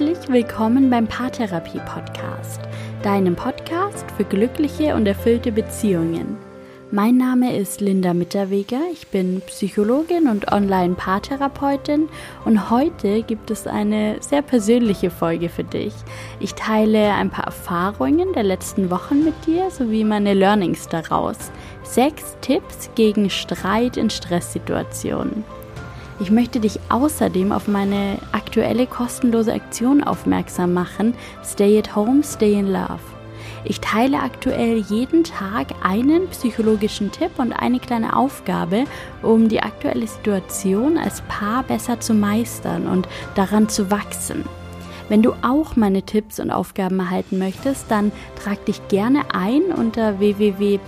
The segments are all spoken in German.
Herzlich willkommen beim Paartherapie Podcast, deinem Podcast für glückliche und erfüllte Beziehungen. Mein Name ist Linda Mitterweger, ich bin Psychologin und Online-Paartherapeutin und heute gibt es eine sehr persönliche Folge für dich. Ich teile ein paar Erfahrungen der letzten Wochen mit dir sowie meine Learnings daraus. Sechs Tipps gegen Streit in Stresssituationen. Ich möchte dich außerdem auf meine aktuelle kostenlose Aktion aufmerksam machen, Stay at Home, Stay in Love. Ich teile aktuell jeden Tag einen psychologischen Tipp und eine kleine Aufgabe, um die aktuelle Situation als Paar besser zu meistern und daran zu wachsen. Wenn du auch meine Tipps und Aufgaben erhalten möchtest, dann trag dich gerne ein unter www.psy-on.de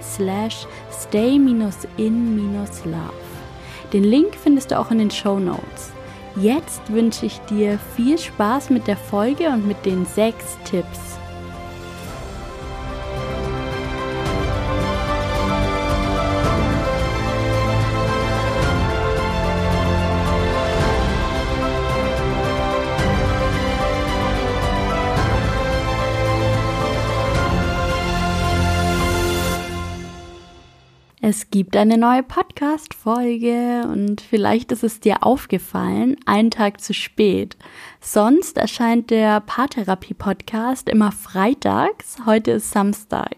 slash stay-in-love. Den Link findest du auch in den Show Notes. Jetzt wünsche ich dir viel Spaß mit der Folge und mit den sechs Tipps. Es gibt eine neue Podcast-Folge und vielleicht ist es dir aufgefallen, einen Tag zu spät. Sonst erscheint der Paartherapie-Podcast immer freitags, heute ist Samstag.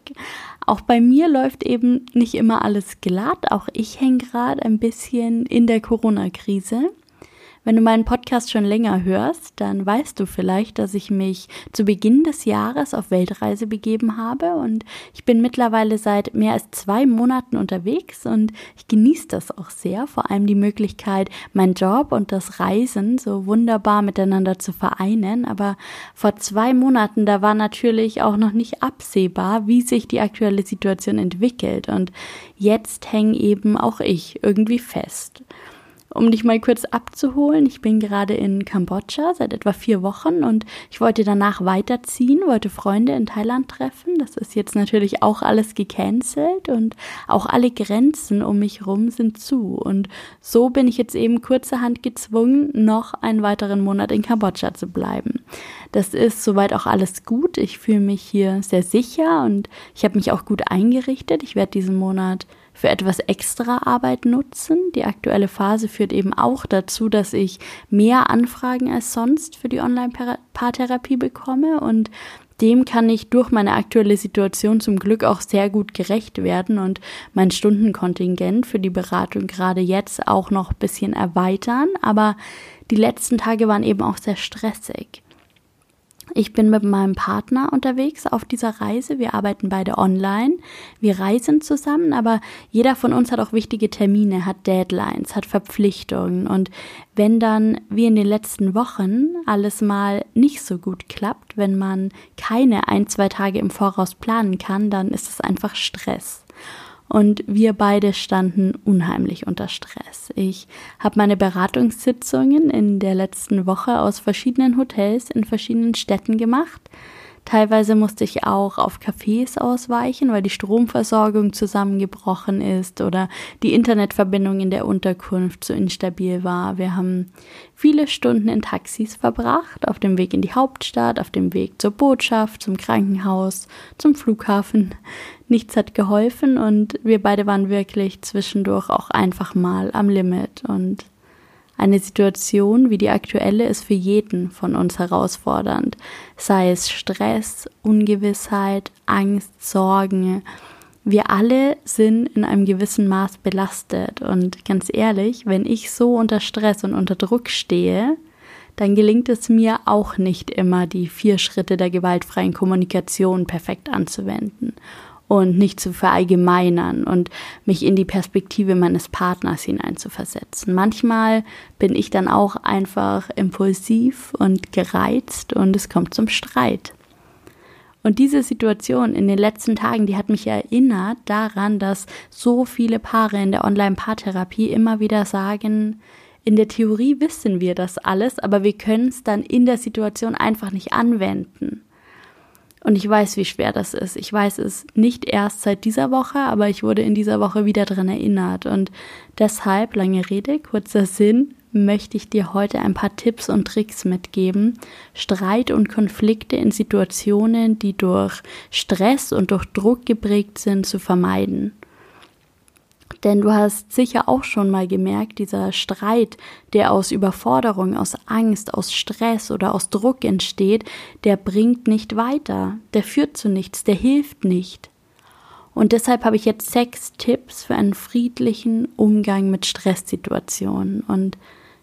Auch bei mir läuft eben nicht immer alles glatt, auch ich hänge gerade ein bisschen in der Corona-Krise. Wenn du meinen Podcast schon länger hörst, dann weißt du vielleicht, dass ich mich zu Beginn des Jahres auf Weltreise begeben habe und ich bin mittlerweile seit mehr als zwei Monaten unterwegs und ich genieße das auch sehr, vor allem die Möglichkeit, meinen Job und das Reisen so wunderbar miteinander zu vereinen. Aber vor zwei Monaten, da war natürlich auch noch nicht absehbar, wie sich die aktuelle Situation entwickelt und jetzt hänge eben auch ich irgendwie fest. Um dich mal kurz abzuholen, ich bin gerade in Kambodscha seit etwa vier Wochen und ich wollte danach weiterziehen, wollte Freunde in Thailand treffen. Das ist jetzt natürlich auch alles gecancelt und auch alle Grenzen um mich herum sind zu. Und so bin ich jetzt eben kurzerhand gezwungen, noch einen weiteren Monat in Kambodscha zu bleiben. Das ist soweit auch alles gut. Ich fühle mich hier sehr sicher und ich habe mich auch gut eingerichtet. Ich werde diesen Monat für etwas extra Arbeit nutzen. Die aktuelle Phase führt eben auch dazu, dass ich mehr Anfragen als sonst für die Online-Paartherapie bekomme und dem kann ich durch meine aktuelle Situation zum Glück auch sehr gut gerecht werden und mein Stundenkontingent für die Beratung gerade jetzt auch noch ein bisschen erweitern. Aber die letzten Tage waren eben auch sehr stressig. Ich bin mit meinem Partner unterwegs auf dieser Reise. Wir arbeiten beide online. Wir reisen zusammen, aber jeder von uns hat auch wichtige Termine, hat Deadlines, hat Verpflichtungen. Und wenn dann, wie in den letzten Wochen, alles mal nicht so gut klappt, wenn man keine ein, zwei Tage im Voraus planen kann, dann ist es einfach Stress und wir beide standen unheimlich unter Stress. Ich habe meine Beratungssitzungen in der letzten Woche aus verschiedenen Hotels in verschiedenen Städten gemacht. Teilweise musste ich auch auf Cafés ausweichen, weil die Stromversorgung zusammengebrochen ist oder die Internetverbindung in der Unterkunft zu instabil war. Wir haben viele Stunden in Taxis verbracht, auf dem Weg in die Hauptstadt, auf dem Weg zur Botschaft, zum Krankenhaus, zum Flughafen. Nichts hat geholfen und wir beide waren wirklich zwischendurch auch einfach mal am Limit und eine Situation wie die aktuelle ist für jeden von uns herausfordernd, sei es Stress, Ungewissheit, Angst, Sorgen. Wir alle sind in einem gewissen Maß belastet. Und ganz ehrlich, wenn ich so unter Stress und unter Druck stehe, dann gelingt es mir auch nicht immer, die vier Schritte der gewaltfreien Kommunikation perfekt anzuwenden und nicht zu verallgemeinern und mich in die Perspektive meines Partners hineinzuversetzen. Manchmal bin ich dann auch einfach impulsiv und gereizt und es kommt zum Streit. Und diese Situation in den letzten Tagen, die hat mich erinnert daran, dass so viele Paare in der Online-Paartherapie immer wieder sagen, in der Theorie wissen wir das alles, aber wir können es dann in der Situation einfach nicht anwenden. Und ich weiß, wie schwer das ist. Ich weiß es nicht erst seit dieser Woche, aber ich wurde in dieser Woche wieder daran erinnert. Und deshalb, lange Rede, kurzer Sinn, möchte ich dir heute ein paar Tipps und Tricks mitgeben, Streit und Konflikte in Situationen, die durch Stress und durch Druck geprägt sind, zu vermeiden. Denn du hast sicher auch schon mal gemerkt, dieser Streit, der aus Überforderung, aus Angst, aus Stress oder aus Druck entsteht, der bringt nicht weiter, der führt zu nichts, der hilft nicht. Und deshalb habe ich jetzt sechs Tipps für einen friedlichen Umgang mit Stresssituationen. Und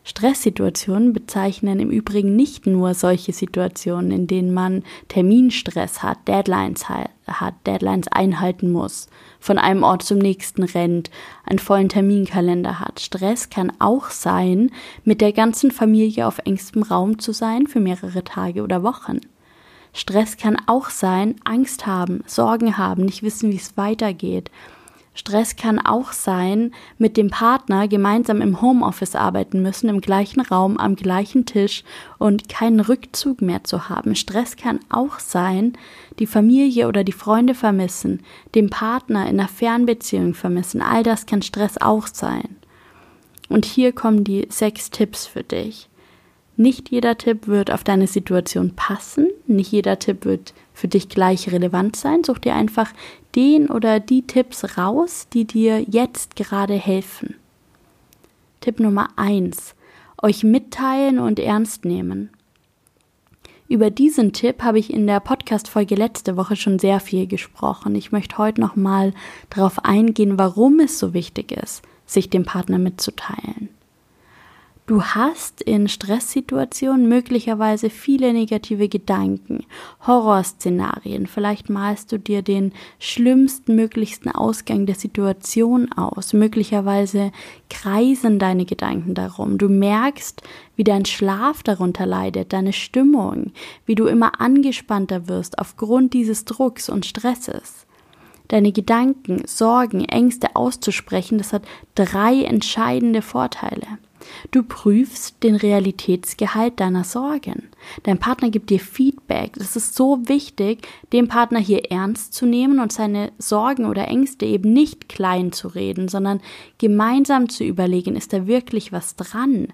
Stresssituationen bezeichnen im Übrigen nicht nur solche Situationen, in denen man Terminstress hat, Deadlines hat, Deadlines einhalten muss, von einem Ort zum nächsten rennt, einen vollen Terminkalender hat. Stress kann auch sein, mit der ganzen Familie auf engstem Raum zu sein für mehrere Tage oder Wochen. Stress kann auch sein, Angst haben, Sorgen haben, nicht wissen, wie es weitergeht. Stress kann auch sein, mit dem Partner gemeinsam im Homeoffice arbeiten müssen, im gleichen Raum, am gleichen Tisch und keinen Rückzug mehr zu haben. Stress kann auch sein, die Familie oder die Freunde vermissen, den Partner in einer Fernbeziehung vermissen. All das kann Stress auch sein. Und hier kommen die sechs Tipps für dich. Nicht jeder Tipp wird auf deine Situation passen, nicht jeder Tipp wird für dich gleich relevant sein. Such dir einfach den oder die Tipps raus, die dir jetzt gerade helfen. Tipp Nummer eins: Euch mitteilen und ernst nehmen. Über diesen Tipp habe ich in der Podcast-Folge letzte Woche schon sehr viel gesprochen. Ich möchte heute nochmal darauf eingehen, warum es so wichtig ist, sich dem Partner mitzuteilen. Du hast in Stresssituationen möglicherweise viele negative Gedanken, Horrorszenarien. Vielleicht malst du dir den schlimmsten möglichsten Ausgang der Situation aus. Möglicherweise kreisen deine Gedanken darum. Du merkst, wie dein Schlaf darunter leidet, deine Stimmung, wie du immer angespannter wirst aufgrund dieses Drucks und Stresses deine Gedanken, Sorgen, Ängste auszusprechen, das hat drei entscheidende Vorteile. Du prüfst den Realitätsgehalt deiner Sorgen. Dein Partner gibt dir Feedback. Es ist so wichtig, den Partner hier ernst zu nehmen und seine Sorgen oder Ängste eben nicht klein zu reden, sondern gemeinsam zu überlegen, ist da wirklich was dran?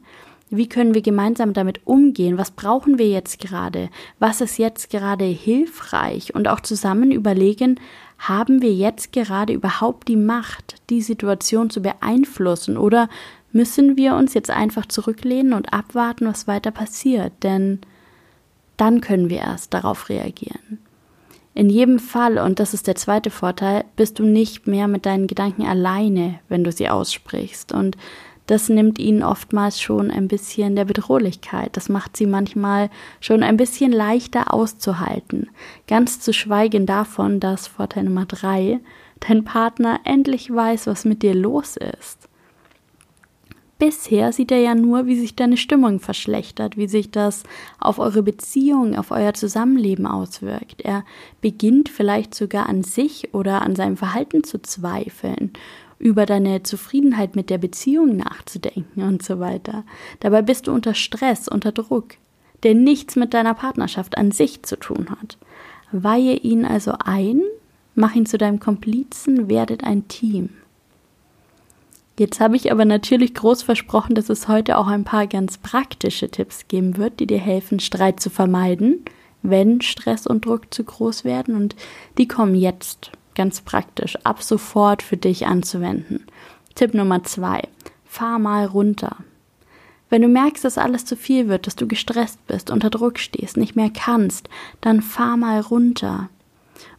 Wie können wir gemeinsam damit umgehen? Was brauchen wir jetzt gerade? Was ist jetzt gerade hilfreich? Und auch zusammen überlegen, haben wir jetzt gerade überhaupt die Macht, die Situation zu beeinflussen? Oder müssen wir uns jetzt einfach zurücklehnen und abwarten, was weiter passiert, denn dann können wir erst darauf reagieren. In jedem Fall, und das ist der zweite Vorteil, bist du nicht mehr mit deinen Gedanken alleine, wenn du sie aussprichst. Und das nimmt ihnen oftmals schon ein bisschen der Bedrohlichkeit. Das macht sie manchmal schon ein bisschen leichter auszuhalten. Ganz zu schweigen davon, dass Vorteil Nummer drei, dein Partner endlich weiß, was mit dir los ist. Bisher sieht er ja nur, wie sich deine Stimmung verschlechtert, wie sich das auf eure Beziehung, auf euer Zusammenleben auswirkt. Er beginnt vielleicht sogar an sich oder an seinem Verhalten zu zweifeln, über deine Zufriedenheit mit der Beziehung nachzudenken und so weiter. Dabei bist du unter Stress, unter Druck, der nichts mit deiner Partnerschaft an sich zu tun hat. Weihe ihn also ein, mach ihn zu deinem Komplizen, werdet ein Team. Jetzt habe ich aber natürlich groß versprochen, dass es heute auch ein paar ganz praktische Tipps geben wird, die dir helfen, Streit zu vermeiden, wenn Stress und Druck zu groß werden. Und die kommen jetzt ganz praktisch ab sofort für dich anzuwenden. Tipp Nummer zwei. Fahr mal runter. Wenn du merkst, dass alles zu viel wird, dass du gestresst bist, unter Druck stehst, nicht mehr kannst, dann fahr mal runter.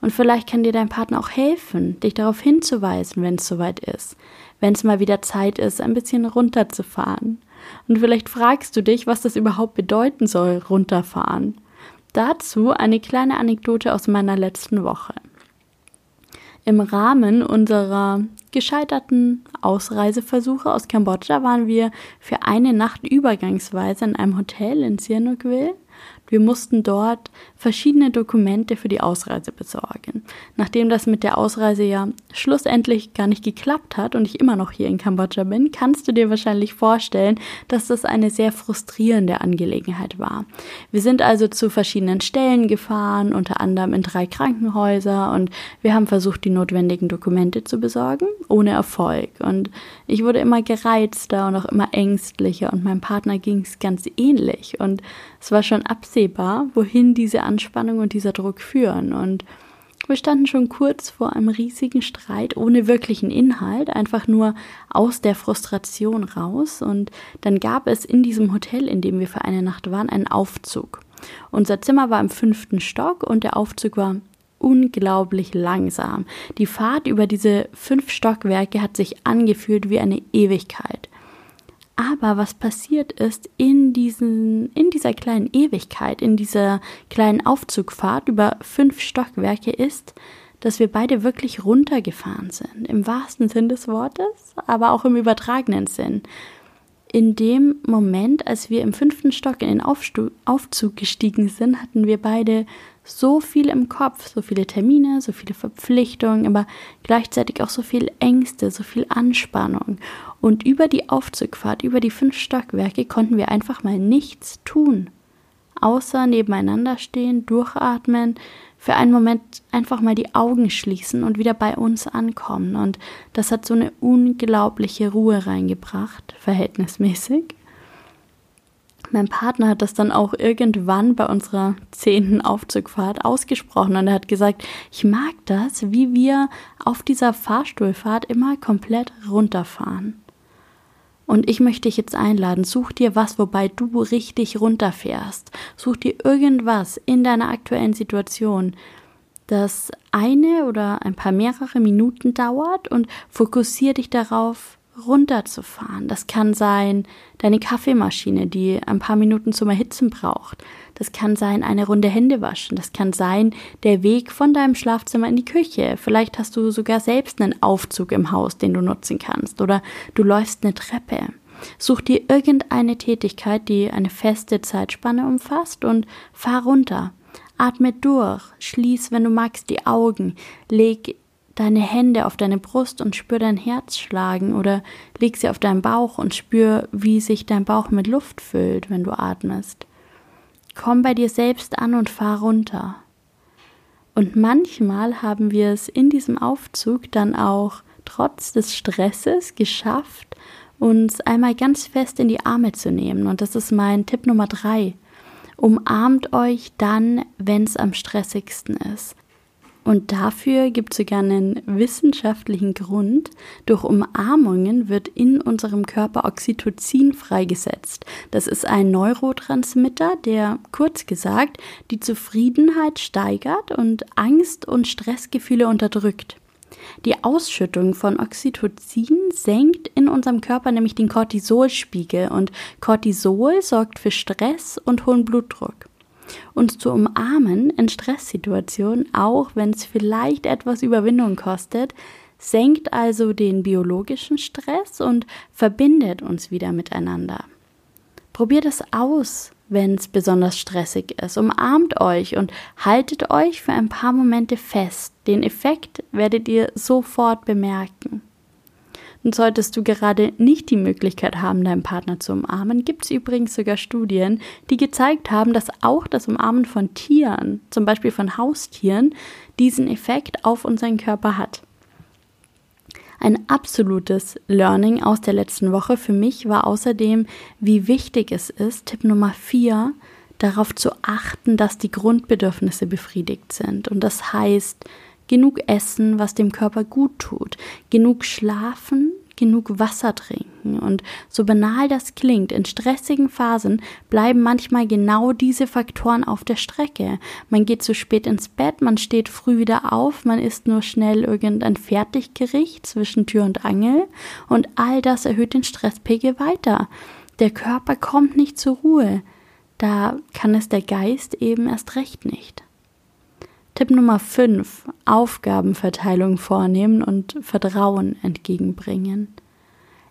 Und vielleicht kann dir dein Partner auch helfen, dich darauf hinzuweisen, wenn es soweit ist wenn es mal wieder Zeit ist, ein bisschen runterzufahren. Und vielleicht fragst du dich, was das überhaupt bedeuten soll, runterfahren. Dazu eine kleine Anekdote aus meiner letzten Woche. Im Rahmen unserer gescheiterten Ausreiseversuche aus Kambodscha waren wir für eine Nacht übergangsweise in einem Hotel in Sihanoukville Wir mussten dort verschiedene Dokumente für die Ausreise besorgen. Nachdem das mit der Ausreise ja schlussendlich gar nicht geklappt hat und ich immer noch hier in Kambodscha bin, kannst du dir wahrscheinlich vorstellen, dass das eine sehr frustrierende Angelegenheit war. Wir sind also zu verschiedenen Stellen gefahren, unter anderem in drei Krankenhäuser und wir haben versucht, die notwendigen Dokumente zu besorgen, ohne Erfolg. Und ich wurde immer gereizter und auch immer ängstlicher und meinem Partner ging es ganz ähnlich und es war schon absehbar, wohin diese Anspannung und dieser Druck führen. Und wir standen schon kurz vor einem riesigen Streit ohne wirklichen Inhalt, einfach nur aus der Frustration raus. Und dann gab es in diesem Hotel, in dem wir für eine Nacht waren, einen Aufzug. Unser Zimmer war im fünften Stock und der Aufzug war unglaublich langsam. Die Fahrt über diese fünf Stockwerke hat sich angefühlt wie eine Ewigkeit. Aber was passiert ist in, diesen, in dieser kleinen Ewigkeit, in dieser kleinen Aufzugfahrt über fünf Stockwerke ist, dass wir beide wirklich runtergefahren sind. Im wahrsten Sinn des Wortes, aber auch im übertragenen Sinn. In dem Moment, als wir im fünften Stock in den Aufstu Aufzug gestiegen sind, hatten wir beide so viel im Kopf, so viele Termine, so viele Verpflichtungen, aber gleichzeitig auch so viel Ängste, so viel Anspannung. Und über die Aufzugfahrt, über die fünf Stockwerke konnten wir einfach mal nichts tun. Außer nebeneinander stehen, durchatmen, für einen Moment einfach mal die Augen schließen und wieder bei uns ankommen. Und das hat so eine unglaubliche Ruhe reingebracht, verhältnismäßig. Mein Partner hat das dann auch irgendwann bei unserer zehnten Aufzugfahrt ausgesprochen und er hat gesagt, ich mag das, wie wir auf dieser Fahrstuhlfahrt immer komplett runterfahren. Und ich möchte dich jetzt einladen, such dir was, wobei du richtig runterfährst. Such dir irgendwas in deiner aktuellen Situation, das eine oder ein paar mehrere Minuten dauert und fokussier dich darauf, runterzufahren. Das kann sein deine Kaffeemaschine, die ein paar Minuten zum Erhitzen braucht. Das kann sein eine Runde Hände waschen. Das kann sein der Weg von deinem Schlafzimmer in die Küche. Vielleicht hast du sogar selbst einen Aufzug im Haus, den du nutzen kannst. Oder du läufst eine Treppe. Such dir irgendeine Tätigkeit, die eine feste Zeitspanne umfasst und fahr runter. Atme durch, schließ, wenn du magst, die Augen, leg deine Hände auf deine Brust und spür dein Herz schlagen oder leg sie auf deinen Bauch und spür, wie sich dein Bauch mit Luft füllt, wenn du atmest. Komm bei dir selbst an und fahr runter. Und manchmal haben wir es in diesem Aufzug dann auch trotz des Stresses geschafft, uns einmal ganz fest in die Arme zu nehmen. Und das ist mein Tipp Nummer drei. Umarmt euch dann, wenn es am stressigsten ist. Und dafür gibt es sogar einen wissenschaftlichen Grund. Durch Umarmungen wird in unserem Körper Oxytocin freigesetzt. Das ist ein Neurotransmitter, der kurz gesagt die Zufriedenheit steigert und Angst und Stressgefühle unterdrückt. Die Ausschüttung von Oxytocin senkt in unserem Körper nämlich den Cortisolspiegel und Cortisol sorgt für Stress und hohen Blutdruck uns zu umarmen in Stresssituationen, auch wenn es vielleicht etwas Überwindung kostet, senkt also den biologischen Stress und verbindet uns wieder miteinander. Probiert es aus, wenn es besonders stressig ist. Umarmt euch und haltet euch für ein paar Momente fest. Den Effekt werdet ihr sofort bemerken. Und solltest du gerade nicht die Möglichkeit haben, deinen Partner zu umarmen, gibt es übrigens sogar Studien, die gezeigt haben, dass auch das Umarmen von Tieren, zum Beispiel von Haustieren, diesen Effekt auf unseren Körper hat. Ein absolutes Learning aus der letzten Woche für mich war außerdem, wie wichtig es ist, Tipp Nummer 4, darauf zu achten, dass die Grundbedürfnisse befriedigt sind. Und das heißt, genug essen, was dem Körper gut tut, genug schlafen, genug Wasser trinken. Und so banal das klingt, in stressigen Phasen bleiben manchmal genau diese Faktoren auf der Strecke. Man geht zu spät ins Bett, man steht früh wieder auf, man isst nur schnell irgendein Fertiggericht zwischen Tür und Angel und all das erhöht den Stresspegel weiter. Der Körper kommt nicht zur Ruhe. Da kann es der Geist eben erst recht nicht. Tipp Nummer 5. Aufgabenverteilung vornehmen und Vertrauen entgegenbringen.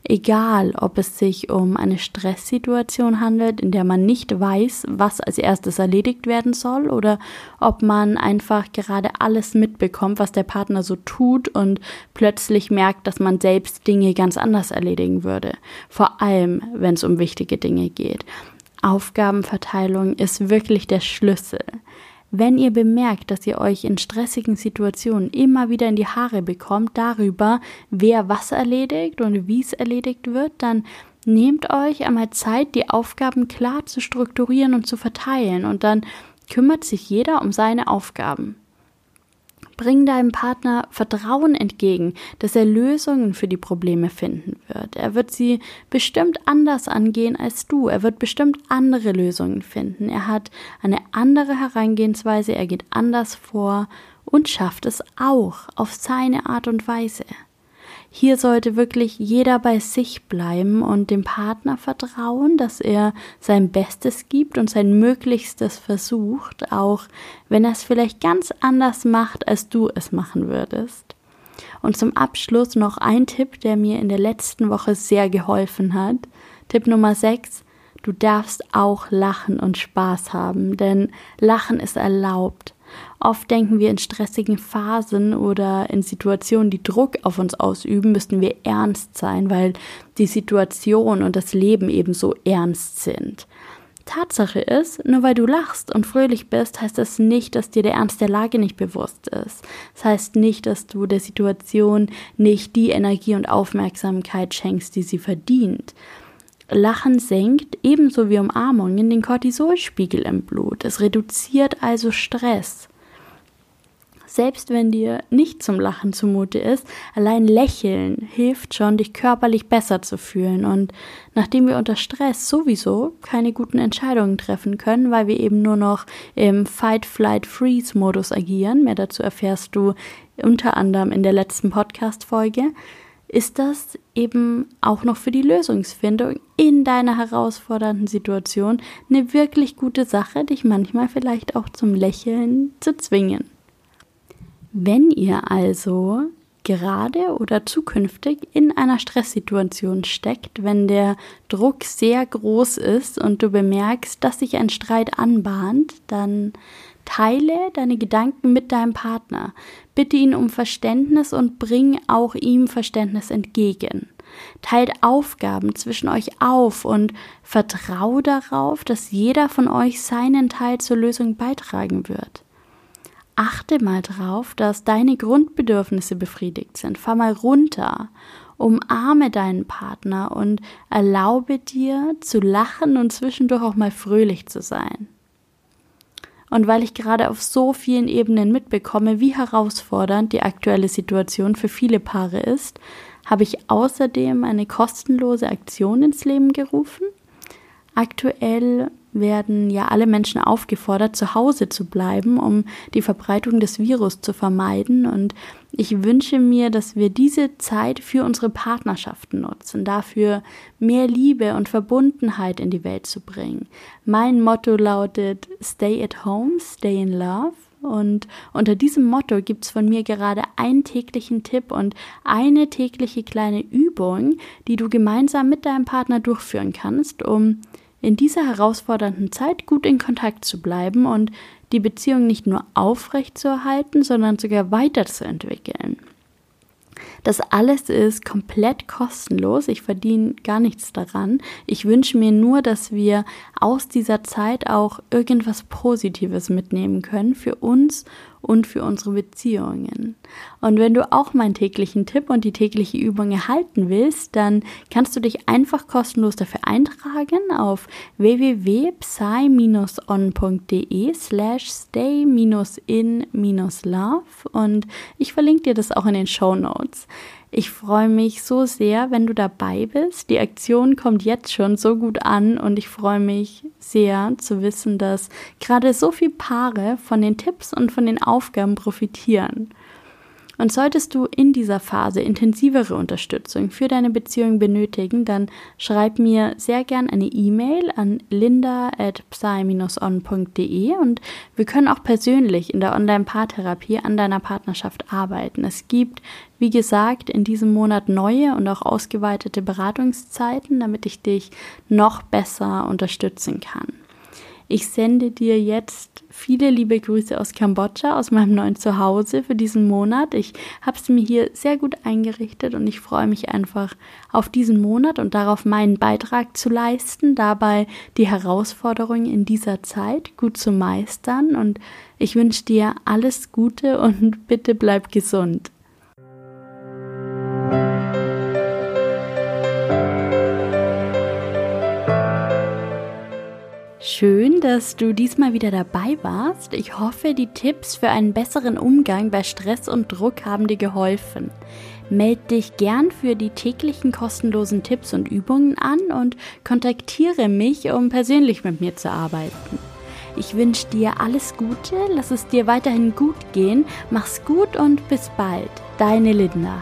Egal, ob es sich um eine Stresssituation handelt, in der man nicht weiß, was als erstes erledigt werden soll, oder ob man einfach gerade alles mitbekommt, was der Partner so tut und plötzlich merkt, dass man selbst Dinge ganz anders erledigen würde. Vor allem, wenn es um wichtige Dinge geht. Aufgabenverteilung ist wirklich der Schlüssel. Wenn ihr bemerkt, dass ihr euch in stressigen Situationen immer wieder in die Haare bekommt darüber, wer was erledigt und wie es erledigt wird, dann nehmt euch einmal Zeit, die Aufgaben klar zu strukturieren und zu verteilen und dann kümmert sich jeder um seine Aufgaben. Bring deinem Partner Vertrauen entgegen, dass er Lösungen für die Probleme finden wird. Er wird sie bestimmt anders angehen als du. Er wird bestimmt andere Lösungen finden. Er hat eine andere Herangehensweise, er geht anders vor und schafft es auch auf seine Art und Weise. Hier sollte wirklich jeder bei sich bleiben und dem Partner vertrauen, dass er sein Bestes gibt und sein Möglichstes versucht, auch wenn er es vielleicht ganz anders macht, als du es machen würdest. Und zum Abschluss noch ein Tipp, der mir in der letzten Woche sehr geholfen hat. Tipp Nummer 6. Du darfst auch lachen und Spaß haben, denn Lachen ist erlaubt. Oft denken wir in stressigen Phasen oder in Situationen, die Druck auf uns ausüben, müssten wir ernst sein, weil die Situation und das Leben eben so ernst sind. Tatsache ist, nur weil du lachst und fröhlich bist, heißt das nicht, dass dir der Ernst der Lage nicht bewusst ist. Das heißt nicht, dass du der Situation nicht die Energie und Aufmerksamkeit schenkst, die sie verdient. Lachen senkt, ebenso wie Umarmungen, den Cortisolspiegel im Blut. Es reduziert also Stress. Selbst wenn dir nicht zum Lachen zumute ist, allein Lächeln hilft schon, dich körperlich besser zu fühlen. Und nachdem wir unter Stress sowieso keine guten Entscheidungen treffen können, weil wir eben nur noch im Fight, Flight, Freeze-Modus agieren, mehr dazu erfährst du unter anderem in der letzten Podcast-Folge, ist das eben auch noch für die Lösungsfindung in deiner herausfordernden Situation eine wirklich gute Sache, dich manchmal vielleicht auch zum Lächeln zu zwingen. Wenn ihr also gerade oder zukünftig in einer Stresssituation steckt, wenn der Druck sehr groß ist und du bemerkst, dass sich ein Streit anbahnt, dann Teile deine Gedanken mit deinem Partner. Bitte ihn um Verständnis und bring auch ihm Verständnis entgegen. Teilt Aufgaben zwischen euch auf und vertrau darauf, dass jeder von euch seinen Teil zur Lösung beitragen wird. Achte mal drauf, dass deine Grundbedürfnisse befriedigt sind. Fahr mal runter, umarme deinen Partner und erlaube dir zu lachen und zwischendurch auch mal fröhlich zu sein. Und weil ich gerade auf so vielen Ebenen mitbekomme, wie herausfordernd die aktuelle Situation für viele Paare ist, habe ich außerdem eine kostenlose Aktion ins Leben gerufen. Aktuell werden ja alle Menschen aufgefordert, zu Hause zu bleiben, um die Verbreitung des Virus zu vermeiden. Und ich wünsche mir, dass wir diese Zeit für unsere Partnerschaften nutzen, dafür mehr Liebe und Verbundenheit in die Welt zu bringen. Mein Motto lautet Stay at home, stay in love. Und unter diesem Motto gibt es von mir gerade einen täglichen Tipp und eine tägliche kleine Übung, die du gemeinsam mit deinem Partner durchführen kannst, um in dieser herausfordernden Zeit gut in Kontakt zu bleiben und die Beziehung nicht nur aufrecht zu erhalten, sondern sogar weiterzuentwickeln. Das alles ist komplett kostenlos. Ich verdiene gar nichts daran. Ich wünsche mir nur, dass wir aus dieser Zeit auch irgendwas Positives mitnehmen können für uns und für unsere Beziehungen. Und wenn du auch meinen täglichen Tipp und die tägliche Übung erhalten willst, dann kannst du dich einfach kostenlos dafür eintragen auf www.psy-on.de slash stay-in-love und ich verlinke dir das auch in den Show Notes. Ich freue mich so sehr, wenn du dabei bist. Die Aktion kommt jetzt schon so gut an und ich freue mich sehr zu wissen, dass gerade so viele Paare von den Tipps und von den Aufgaben profitieren. Und solltest du in dieser Phase intensivere Unterstützung für deine Beziehung benötigen, dann schreib mir sehr gern eine E-Mail an linda@psy-on.de und wir können auch persönlich in der Online-Paartherapie an deiner Partnerschaft arbeiten. Es gibt, wie gesagt, in diesem Monat neue und auch ausgeweitete Beratungszeiten, damit ich dich noch besser unterstützen kann. Ich sende dir jetzt viele liebe Grüße aus Kambodscha, aus meinem neuen Zuhause für diesen Monat. Ich habe es mir hier sehr gut eingerichtet und ich freue mich einfach auf diesen Monat und darauf meinen Beitrag zu leisten, dabei die Herausforderungen in dieser Zeit gut zu meistern. Und ich wünsche dir alles Gute und bitte bleib gesund. Schön, dass du diesmal wieder dabei warst. Ich hoffe, die Tipps für einen besseren Umgang bei Stress und Druck haben dir geholfen. Meld dich gern für die täglichen kostenlosen Tipps und Übungen an und kontaktiere mich, um persönlich mit mir zu arbeiten. Ich wünsche dir alles Gute, lass es dir weiterhin gut gehen, mach's gut und bis bald. Deine Linda.